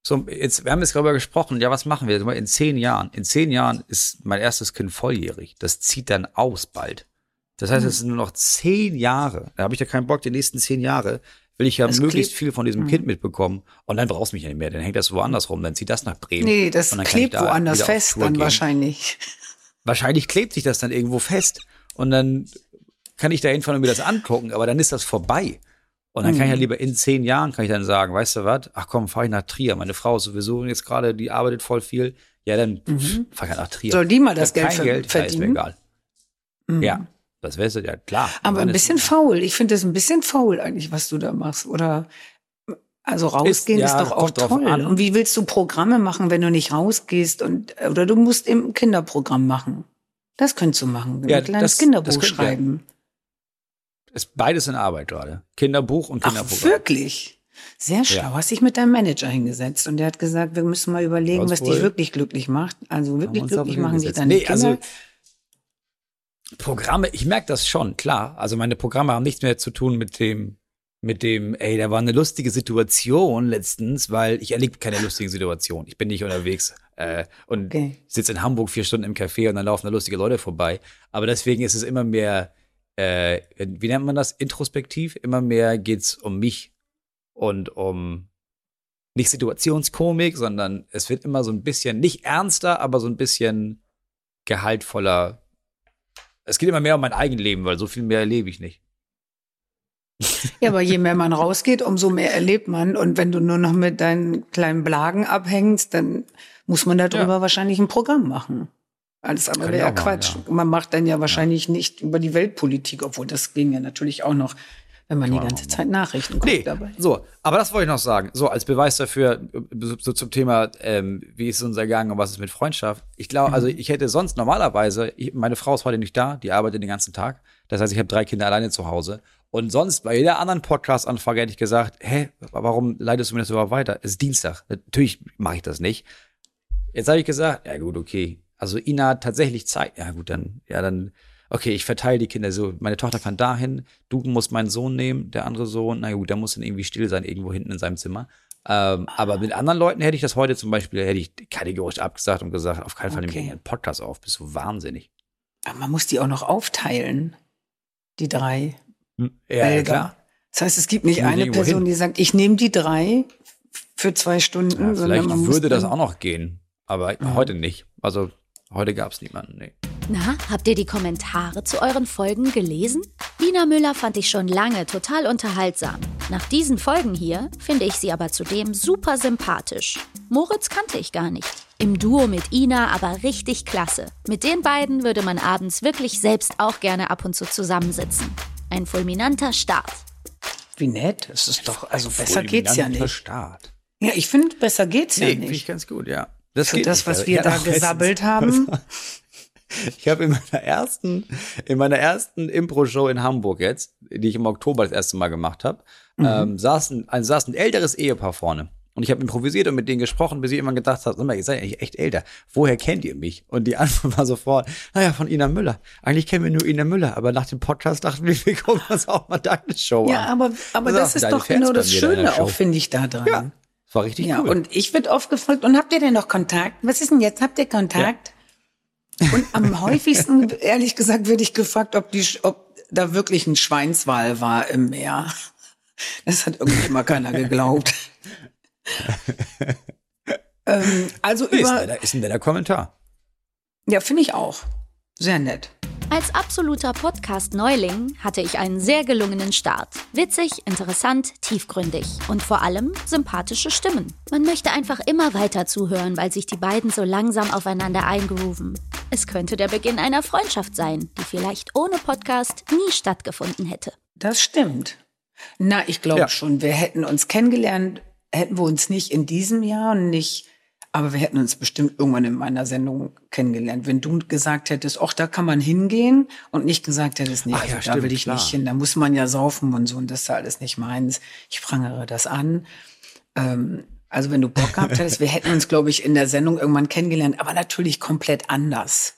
so, jetzt, wir haben jetzt darüber gesprochen, ja, was machen wir in zehn Jahren? In zehn Jahren ist mein erstes Kind volljährig. Das zieht dann aus bald. Das heißt, es sind nur noch zehn Jahre. Da habe ich ja keinen Bock, die nächsten zehn Jahre will ich ja Es möglichst klebt- viel von diesem Kind mitbekommen. Und dann brauchst du mich ja nicht mehr. Dann hängt das woanders rum. Dann zieht das nach Bremen. Nee, das Und klebt da woanders fest dann gehen. wahrscheinlich. Wahrscheinlich klebt sich das dann irgendwo fest. Und dann kann ich da hinfahren und mir das angucken. Aber dann ist das vorbei. Und dann kann ich ja Mhm. lieber in zehn Jahren kann ich dann sagen, weißt du was? Ach komm, fahr ich nach Trier. Meine Frau ist sowieso jetzt gerade, die arbeitet voll viel. Ja, dann fahr ich halt nach Trier. Mhm. Soll die mal das Geld kein Geld, ja, ist mir verdienen? egal. Ja, das wär's ja klar. Aber ein ist- bisschen faul. Ich finde das ein bisschen faul eigentlich, was du da machst. Oder also rausgehen Ist- ist, ja, doch auch toll. an. Und wie willst du Programme machen, wenn du nicht rausgehst? Und oder du musst eben ein Kinderprogramm machen. Das könntest du machen. Ja, ein kleines das- Kinderbuch das könnt ihr. Ist beides in Arbeit gerade. Kinderbuch und Ach, Kinderprogramm. wirklich? Sehr schlau. Ja. Hast dich mit deinem Manager hingesetzt und der hat gesagt, wir müssen mal überlegen, was dich wirklich glücklich macht. Also wirklich glücklich machen dich deine Nee, Kinder. also Programme, ich merke das schon, klar. Also meine Programme haben nichts mehr zu tun mit dem, mit dem, ey, da war eine lustige Situation letztens, weil ich erlebe keine lustigen Situationen. Ich bin nicht unterwegs äh, und Okay. sitze in Hamburg vier Stunden im Café und dann laufen da lustige Leute vorbei. Aber deswegen ist es immer mehr, äh, wie nennt man das, introspektiv? Immer mehr geht's um mich und um nicht Situationskomik, sondern es wird immer so ein bisschen, nicht ernster, aber so ein bisschen gehaltvoller. Es geht immer mehr um mein Eigenleben, weil so viel mehr erlebe ich nicht. Ja, aber je mehr man rausgeht, umso mehr erlebt man. Und wenn du nur noch mit deinen kleinen Blagen abhängst, dann muss man darüber Ja. wahrscheinlich ein Programm machen. Alles andere wäre ja machen, Quatsch. ja. Man macht dann ja wahrscheinlich nicht über die Weltpolitik, obwohl das ging ja natürlich auch noch, wenn man die man ganze machen. Zeit Nachrichten guckt Nee, dabei. so, aber das wollte ich noch sagen. So, als Beweis dafür, so, zum Thema, ähm, wie ist es unser Gang und was ist mit Freundschaft. Ich glaube, also ich hätte sonst normalerweise, ich, meine Frau ist heute nicht da, die arbeitet den ganzen Tag. Das heißt, ich habe drei Kinder alleine zu Hause. Und sonst bei jeder anderen Podcast-Anfrage hätte ich gesagt, hä, warum leitest du mir das überhaupt weiter? Es ist Dienstag. Natürlich mache ich das nicht. Jetzt habe ich gesagt, ja gut, okay. Also Ina hat tatsächlich Zeit. Ja gut, dann, ja dann, okay, ich verteile die Kinder so. Meine Tochter kann dahin, du musst meinen Sohn nehmen, der andere Sohn, na gut, der muss dann irgendwie still sein, irgendwo hinten in seinem Zimmer. Ähm, aber mit anderen Leuten hätte ich das heute zum Beispiel, hätte ich kategorisch abgesagt und gesagt, auf keinen Fall nehme ich Okay. einen Podcast auf, bist du wahnsinnig. Aber man muss die auch noch aufteilen, die drei. Ja, Felder. klar. Das heißt, es gibt nicht eine Person, hin. die sagt, ich nehme die drei für zwei Stunden, Ja, sondern vielleicht man muss würde das auch noch gehen, aber heute nicht. Also heute gab es niemanden, nee. Na, habt ihr die Kommentare zu euren Folgen gelesen? Ina Müller fand ich schon lange total unterhaltsam. Nach diesen Folgen hier finde ich sie aber zudem super sympathisch. Moritz kannte ich gar nicht. Im Duo mit Ina aber richtig klasse. Mit den beiden würde man abends wirklich selbst auch gerne ab und zu zusammensitzen. Ein fulminanter Start. Wie nett, es ist doch, also besser geht's ja Fulminanter nicht. Start. Ja, ich finde, besser geht's Nee, ja finde ich nicht. ganz gut, ja. Das Für das, was weil wir ich da gesabbelt haben. Ich habe in meiner ersten, in meiner ersten Impro-Show in Hamburg jetzt, die ich im Oktober das erste Mal gemacht habe, Mhm. ähm, saß, ein, ein, saß ein älteres Ehepaar vorne. Und ich habe improvisiert und mit denen gesprochen, bis ich immer gedacht habe, sag mal, ihr seid eigentlich echt älter. Woher kennt ihr mich? Und die Antwort war sofort, naja, von Ina Müller. Eigentlich kennen wir nur Ina Müller, aber nach dem Podcast dachten wir, wir gucken uns auch mal deine Show Ja, an. aber, aber Das das ist doch genau das Schöne auch, finde ich, da dran. Ja, das war richtig Ja, cool. und ich wird oft gefragt, und habt ihr denn noch Kontakt? Was ist denn jetzt? Habt ihr Kontakt? Und am häufigsten, ehrlich gesagt, werde ich gefragt, ob, die, ob da wirklich ein Schweinswal war im Meer. Das hat irgendwie immer keiner geglaubt. ähm, also ist, über, netter- ist ein netter Kommentar. ja, finde ich auch. Sehr nett. Als absoluter Podcast-Neuling hatte ich einen sehr gelungenen Start. Witzig, interessant, tiefgründig und vor allem sympathische Stimmen. Man möchte einfach immer weiter zuhören, weil sich die beiden so langsam aufeinander eingrooven. Es könnte der Beginn einer Freundschaft sein, die vielleicht ohne Podcast nie stattgefunden hätte. Das stimmt. Na, ich glaube Ja. schon, wir hätten uns kennengelernt, hätten wir uns nicht in diesem Jahr und nicht, aber wir hätten uns bestimmt irgendwann in meiner Sendung kennengelernt. Wenn du gesagt hättest, ach, da kann man hingehen und nicht gesagt hättest, nee, Ach also ja, da stimmt, will ich klar. nicht hin, da muss man ja saufen und so und das ist ja alles nicht meins. Ich prangere das an. Ähm, also wenn du Bock gehabt hättest, wir hätten uns, glaube ich, in der Sendung irgendwann kennengelernt, aber natürlich komplett anders.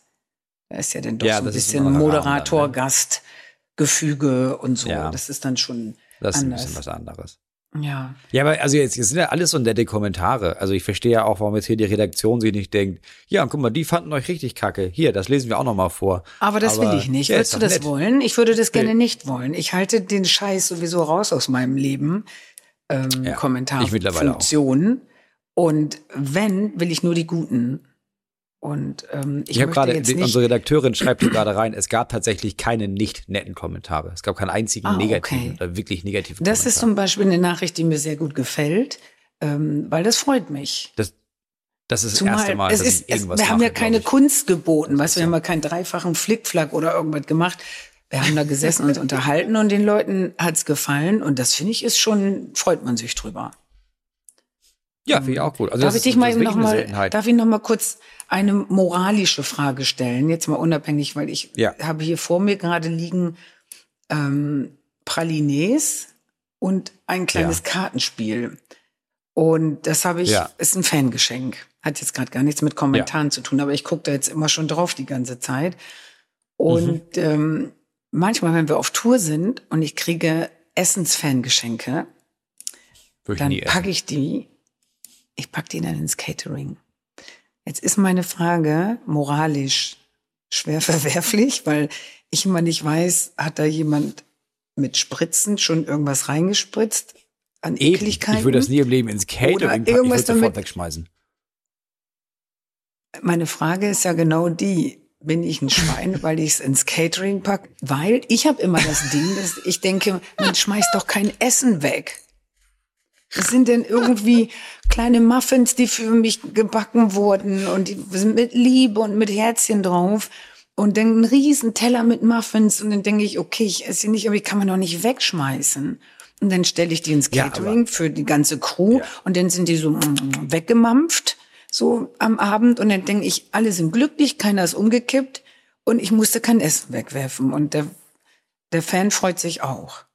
Da ist ja dann doch Ja, so ein bisschen ein Rahmen Moderator, ne? Gast, Gefüge und so. Ja. Das ist dann schon Das ist ein anders. bisschen was anderes. Ja. Ja, aber also jetzt, jetzt sind ja alles so nette Kommentare. Also ich verstehe ja auch, warum jetzt hier die Redaktion sich nicht denkt, ja, guck mal, die fanden euch richtig kacke. Hier, das lesen wir auch noch mal vor. Aber das will ich nicht. ja, Würdest du das nett. wollen? Ich würde das gerne Nee. nicht wollen. Ich halte den Scheiß sowieso raus aus meinem Leben. Ähm, Ja, Kommentar. ich mittlerweile auch. Funktionen. Und wenn, will ich nur die guten. Und ähm, ich, Ich habe gerade, unsere Redakteurin schreibt hier gerade rein, es gab tatsächlich keine nicht netten Kommentare. Es gab keinen einzigen Ah, negativen okay. oder wirklich negativen das ist Kommentar. zum Beispiel eine Nachricht, die mir sehr gut gefällt, ähm, weil das freut mich. das, das ist das Zumal erste Mal, es dass ist, ich es, irgendwas wir haben ja keine. Kunst geboten, Das weißt ist du, wir haben ja keinen dreifachen Flickflack oder irgendwas gemacht. Wir haben da gesessen und unterhalten und den Leuten hat's gefallen und das finde ich ist schon, freut man sich drüber. Ja, finde ich auch gut. Also darf ich dich mal noch mal, darf ich noch mal kurz eine moralische Frage stellen? Jetzt mal unabhängig, weil ich Ja. habe hier vor mir gerade liegen ähm, Pralines und ein kleines Ja. Kartenspiel. Und das habe ich, Ja. ist ein Fangeschenk. Hat jetzt gerade gar nichts mit Kommentaren zu tun, aber ich gucke da jetzt immer schon drauf die ganze Zeit. Und Mhm. ähm, manchmal, wenn wir auf Tour sind und ich kriege Essensfangeschenke, dann packe ich die, ich packe die dann ins Catering. Jetzt ist meine Frage moralisch schwer verwerflich, weil ich immer nicht weiß, hat da jemand mit Spritzen schon irgendwas reingespritzt an Eben. Ekligkeiten? Ich würde das nie im Leben ins Catering packen. Ich irgendwas würde sofort wegschmeißen. Meine Frage ist ja genau die, bin ich ein Schwein, weil ich es ins Catering pack? Weil ich habe immer das Ding, dass ich denke, man schmeißt doch kein Essen weg. Das sind denn irgendwie kleine Muffins, die für mich gebacken wurden und die sind mit Liebe und mit Herzchen drauf. Und dann ein riesen Teller mit Muffins und dann denke ich, okay, ich esse sie nicht, aber die kann man doch nicht wegschmeißen. Und dann stelle ich die ins Ja, Catering für die ganze Crew und dann sind die so mm, weggemampft, so am Abend. Und dann denke ich, alle sind glücklich, keiner ist umgekippt und ich musste kein Essen wegwerfen. Und der, der Fan freut sich auch.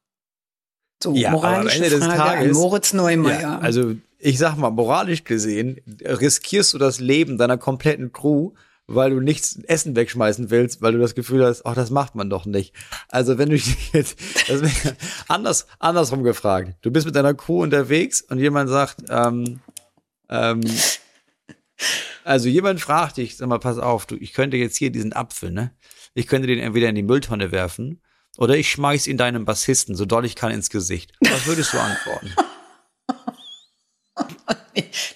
So, Ja, aber am moralische Ende des Frage an Tages- Moritz Neumeier. Ja, also ich sag mal, moralisch gesehen riskierst du das Leben deiner kompletten Crew, weil du nichts Essen wegschmeißen willst, weil du das Gefühl hast, ach, das macht man doch nicht. Also wenn du dich jetzt, anders, andersrum gefragt. Du bist mit deiner Crew unterwegs und jemand sagt, ähm, ähm, also jemand fragt dich, sag mal, pass auf, du, ich könnte jetzt hier diesen Apfel, ne? Ich könnte den entweder in die Mülltonne werfen oder ich schmeiß ihn deinem Bassisten, so doll ich kann, ins Gesicht. Was würdest du antworten?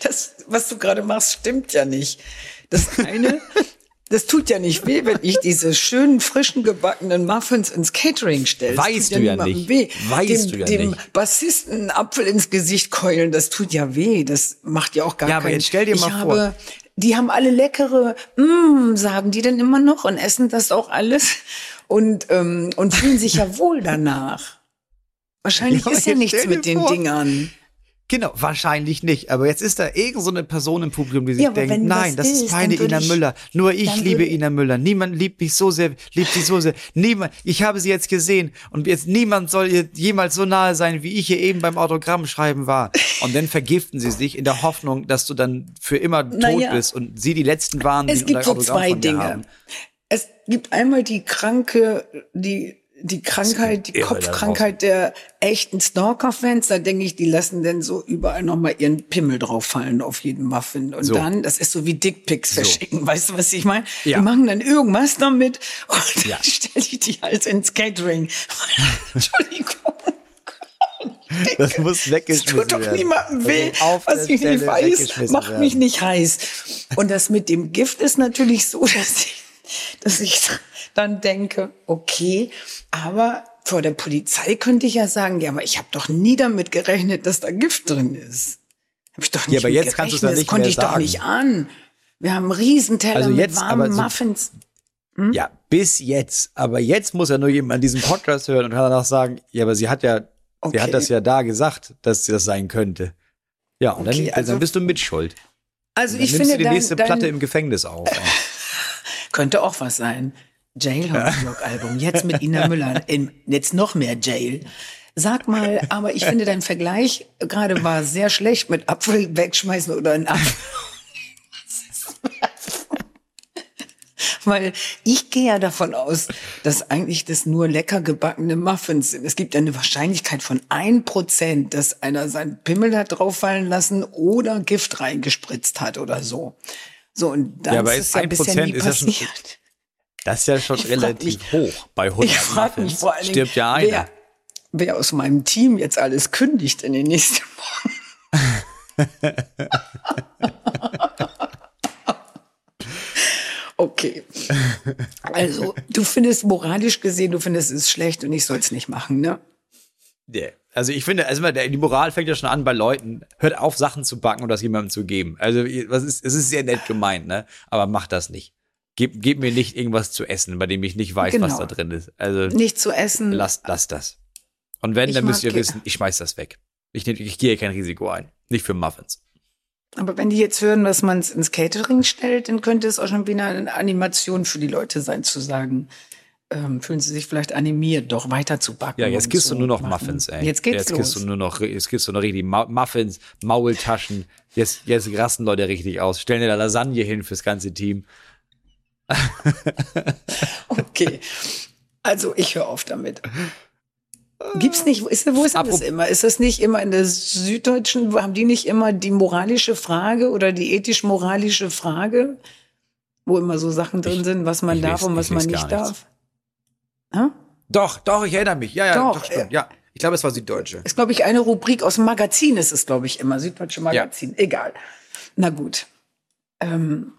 Das, was du gerade machst, stimmt ja nicht. Das eine, das tut ja nicht weh, wenn ich diese schönen, frischen gebackenen Muffins ins Catering stelle. Weißt du ja niemandem nicht. Weh. Weißt dem, du ja dem nicht. Bassisten einen Apfel ins Gesicht keulen, das tut ja weh. Das macht ja auch gar Ja, aber keinen jetzt stell dir ich mal habe, vor. Die haben alle leckere, mm, sagen die denn immer noch und essen das auch alles und, ähm, und fühlen sich ja wohl danach. Wahrscheinlich Ja, ist ja nichts mit den vor. Dingern. Genau, wahrscheinlich nicht. Aber jetzt ist da irgend so eine Person im Publikum, die sich Ja, denkt, nein, das ist meine Ina ich- Müller. Nur ich liebe Ina Müller. Niemand liebt mich so sehr, liebt sie so sehr. Niemand, ich habe sie jetzt gesehen und jetzt niemand soll ihr jemals so nahe sein, wie ich hier eben beim Autogramm schreiben war. Und dann vergiften sie sich in der Hoffnung, dass du dann für immer tot Naja. bist und sie die letzten waren, die Es gibt so zwei Dinge. haben. Es gibt einmal die kranke, die, die Krankheit, die Kopfkrankheit der echten Stalker-Fans. Da denke ich, die lassen dann so überall nochmal ihren Pimmel drauffallen auf jeden Muffin. Und So. dann, das ist so wie Dickpics verschicken. Weißt du, was ich meine? Ja. Die machen dann irgendwas damit und dann Ja. stelle ich die halt ins Catering. Entschuldigung. Das muss Es weggeschmissen tut doch werden. niemandem Das weh. auf Was ich nicht weiß, macht werden. mich nicht heiß. Und das mit dem Gift ist natürlich so, dass ich, dass ich dann denke, okay, aber vor der Polizei könnte ich ja sagen, ja, aber ich habe doch nie damit gerechnet, dass da Gift drin ist. Hab ich doch nicht Ja, aber jetzt kannst du gerechnet. nicht Das konnte mehr ich doch sagen. nicht an. Wir haben einen Riesenteller Also jetzt, mit warmen aber so- Muffins. Ja, bis jetzt. Aber jetzt muss ja nur jemand diesen Podcast hören und kann danach sagen, ja, aber sie hat ja, sie Okay. hat das ja da gesagt, dass sie das sein könnte. Ja, und Okay, dann, also- dann bist du mitschuld. Also ich nimmst finde, du die dein, nächste dein, Platte im Gefängnis auf. Könnte auch was sein. Jailhouse-Rock-Album, jetzt mit Ina Müller, in, jetzt noch mehr Jail. Sag mal, aber ich finde, dein Vergleich gerade war sehr schlecht mit Apfel wegschmeißen oder ein Apfel. Weil ich gehe ja davon aus, dass eigentlich das nur lecker gebackene Muffins sind. Es gibt eine Wahrscheinlichkeit von ein Prozent, dass einer seinen Pimmel hat drauffallen lassen oder Gift reingespritzt hat oder so. So, und dann Ja, ist es ja ein bisher nie passiert. Das ist ja schon relativ mich- hoch. Bei 100 Ich frage mich vor allen Dingen, stirbt ja einer. wer, wer aus meinem Team jetzt alles kündigt in den nächsten Wochen. okay. Also, du findest moralisch gesehen, du findest es schlecht und ich soll es nicht machen, ne? Yeah. Also ich finde, also die Moral fängt ja schon an bei Leuten, hört auf, Sachen zu backen und das jemandem zu geben. Also was ist, es ist sehr nett gemeint, ne? Aber macht das nicht. Gib, gib mir nicht irgendwas zu essen, bei dem ich nicht weiß, was Genau. da drin ist. Also Nicht zu essen. lasst, lasst das. Und wenn, Ich dann müsst ihr wissen, ich schmeiß das weg. Ich, nehm- ich gehe kein Risiko ein. Nicht für Muffins. Aber wenn die jetzt hören, dass man es ins Catering stellt, dann könnte es auch schon wieder eine Animation für die Leute sein, zu sagen, ähm, fühlen sie sich vielleicht animiert, doch weiter zu backen. Ja, jetzt kriegst so du nur noch machen. Muffins, ey. Jetzt geht's jetzt los. kriegst du nur noch, jetzt kriegst du noch richtig Mu- Muffins, Maultaschen. Jetzt, jetzt rasten Leute richtig aus. Stellen dir da Lasagne hin fürs ganze Team. Okay. Also ich höre auf damit. Gibt's nicht, ist, wo ist denn das Apropos- immer? Ist das nicht immer in der Süddeutschen, haben die nicht immer die moralische Frage oder die ethisch-moralische Frage, wo immer so Sachen drin Ich- sind, was man darf lese- und was man nicht darf? Hä? Doch, doch, ich erinnere mich. Ja, ja, Doch, doch, stimmt. äh, ja. Ich glaube, es war Süddeutsche. Ist, glaube ich, eine Rubrik aus dem Magazin, ist es, glaube ich, immer. Süddeutsche Magazin. Egal. Na gut. Ähm,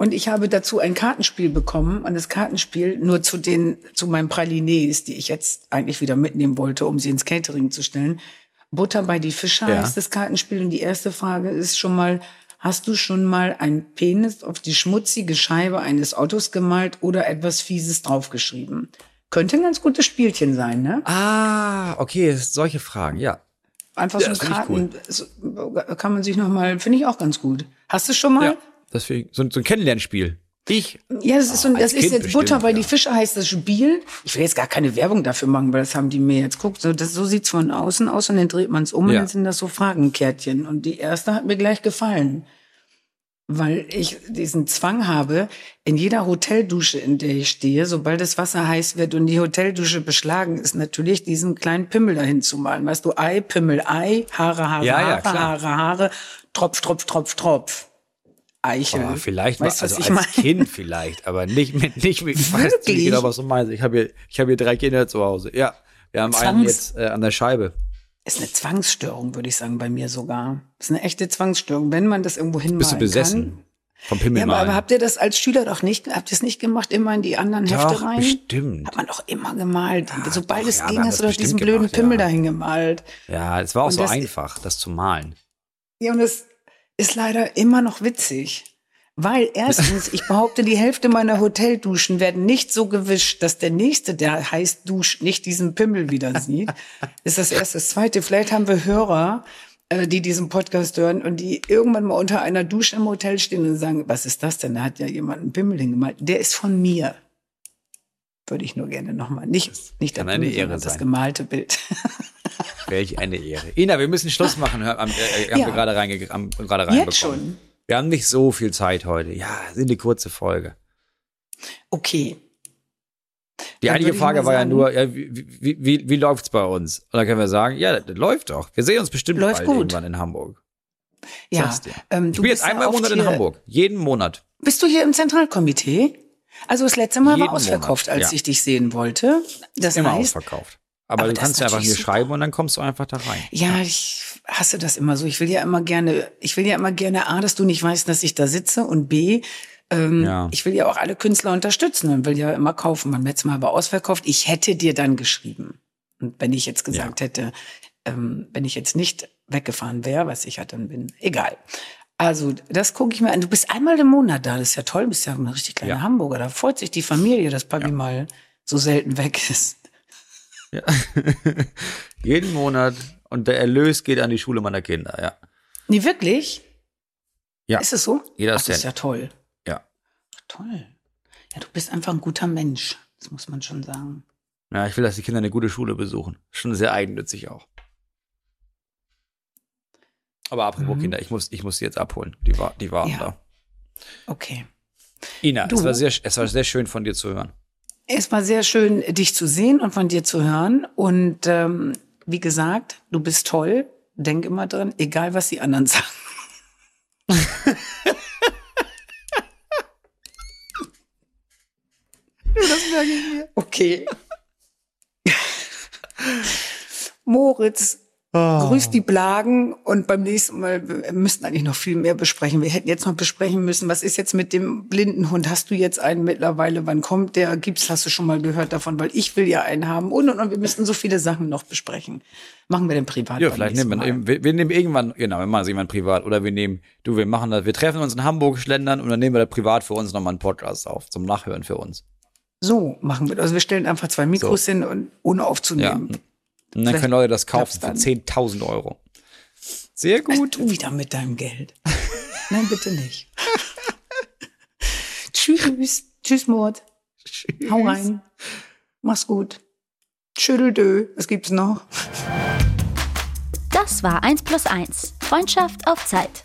und ich habe dazu ein Kartenspiel bekommen. Und das Kartenspiel nur zu den, zu meinen Pralinés, die ich jetzt eigentlich wieder mitnehmen wollte, um sie ins Catering zu stellen. Butter bei die Fische Ja. heißt das Kartenspiel. Und die erste Frage ist schon mal, hast du schon mal ein Penis auf die schmutzige Scheibe eines Autos gemalt oder etwas Fieses draufgeschrieben? Könnte ein ganz gutes Spielchen sein, ne? Ah, okay, solche Fragen, ja. Einfach Ja, so ich Karten, so, kann man sich noch mal, finde ich auch ganz gut. Hast du schon mal? Ja, deswegen, so, so ein Kennenlernspiel. Ich, Ja, das ist so, das ist Kind jetzt Butter bestimmt, bei ja. die Fische heißt das Spiel. Ich will jetzt gar keine Werbung dafür machen, weil das haben die mir jetzt guckt. So, das, so sieht's von außen aus und dann dreht man es um und Ja. dann sind das so Fragenkärtchen. Und die erste hat mir gleich gefallen. Weil ich diesen Zwang habe, in jeder Hoteldusche, in der ich stehe, sobald das Wasser heiß wird und die Hoteldusche beschlagen ist, natürlich diesen kleinen Pimmel dahin zu malen. Weißt du, Ei, Pimmel, Ei, Haare, Haare, Ja, Haare. Haare, Haare, Tropf, Tropf, Tropf, Tropf. Eichel. oh, vielleicht weißt, mal, also als meine? Kind vielleicht, aber nicht mit, nicht mit, ich weiß nicht genau, was du meinst. Ich habe hier, ich habe hier drei Kinder zu Hause. Ja, wir haben einen Zwangs- jetzt äh, an der Scheibe. Ist eine Zwangsstörung, würde ich sagen, bei mir sogar. Ist eine echte Zwangsstörung, wenn man das irgendwo hinmalen Bist du besessen kann. vom Ja, aber, aber habt ihr das als Schüler doch nicht, habt ihr es nicht gemacht, immer in die anderen Hefte Doch, rein? bestimmt. Hat man doch immer gemalt. Sobald doch, es ja, ging, hast du doch diesen blöden gemacht, Pimmel ja. dahin gemalt. Ja, es war auch Und so das- einfach, das zu malen. Ja, und das ist leider immer noch witzig. Weil erstens, ich behaupte, die Hälfte meiner Hotelduschen werden nicht so gewischt, dass der Nächste, der heiß duscht, nicht diesen Pimmel wieder sieht. ist das erste. Das zweite, vielleicht haben wir Hörer, äh, die diesen Podcast hören und die irgendwann mal unter einer Dusche im Hotel stehen und sagen, was ist das denn? Da hat ja jemand einen Pimmel hingemalt. Der ist von mir. Würde ich nur gerne nochmal. Nicht, nicht der kann eine Ehre sondern das sein. gemachte Bild. Welch eine Ehre. Ina, wir müssen Schluss machen. Hör, am, äh, haben Ja. wir gerade reinge haben gerade reinbekommen. Jetzt schon. Wir haben nicht so viel Zeit heute. Ja, sind eine kurze Folge. Okay. Die Dann ich Frage war ja sagen- nur, ja, wie, wie, wie, wie läuft's bei uns? Und dann können wir sagen, ja, das läuft doch. Wir sehen uns bestimmt Läuft bald gut. irgendwann in Hamburg. Ja, ähm, Ich du bin jetzt bist ja einmal im Monat in Hamburg. Jeden Monat. Bist du hier im Zentralkomitee? Also das letzte Mal Jeden war ausverkauft, Monat, als ja. ich dich sehen wollte. Das Immer heißt, ausverkauft. Aber, Aber du kannst ja einfach hier super. schreiben und dann kommst du einfach da rein. ja, ich hasse das immer so. Ich will ja immer gerne, ich will ja immer gerne A, dass du nicht weißt, dass ich da sitze und B, ähm, Ja. ich will ja auch alle Künstler unterstützen und will ja immer kaufen. Beim letzten Mal war ausverkauft. Ich hätte dir dann geschrieben. Und wenn ich jetzt gesagt hätte, ähm, wenn ich jetzt nicht weggefahren wäre, was ich ja dann bin, egal. Also, das gucke ich mir an. Du bist einmal im Monat da, das ist ja toll, du bist ja ein richtig kleiner Ja. Hamburger. Da freut sich die Familie, dass Papi mal so selten weg ist. Ja. Jeden Monat. Und der Erlös geht an die Schule meiner Kinder, ja. Nee, wirklich? Ja. Ist es so? Jeder Ach, das ist ja toll. Ja. Toll. Ja, du bist einfach ein guter Mensch. Das muss man schon sagen. Ja, ich will, dass die Kinder eine gute Schule besuchen. Schon sehr eigennützig auch. Aber apropos Mhm. Kinder, ich muss, ich muss sie jetzt abholen. Die, wa- die warten Ja. da. Okay. Ina, Du? es war, sehr, es war sehr schön von dir zu hören. Es war sehr schön, dich zu sehen und von dir zu hören. Und ähm, wie gesagt, du bist toll. Denk immer dran, egal was die anderen sagen. Okay. Moritz, grüß die Blagen und beim nächsten Mal, wir müssten eigentlich noch viel mehr besprechen. Wir hätten jetzt noch besprechen müssen, was ist jetzt mit dem blinden Hund? Hast du jetzt einen mittlerweile? Wann kommt der? Gibt's, hast du schon mal gehört davon? Weil ich will ja einen haben und, und, und wir müssten so viele Sachen noch besprechen. Machen wir den privat. Ja, vielleicht nehmen wir, wir, wir nehmen irgendwann, genau, wir machen es irgendwann privat. Oder wir nehmen, du, wir machen das, wir treffen uns in Hamburg, schlendern und dann nehmen wir da privat für uns nochmal einen Podcast auf, zum Nachhören für uns. So machen wir das. Also wir stellen einfach zwei Mikros hin und ohne Ja. Und dann Vielleicht können Leute das kaufen für 10.000 Euro. Sehr gut. Du wieder mit deinem Geld. Nein, bitte nicht. Tschüss. Tschüss, Mord. Hau rein. Mach's gut. Schütteldö. Was gibt's noch? Das war 1 plus 1. Freundschaft auf Zeit.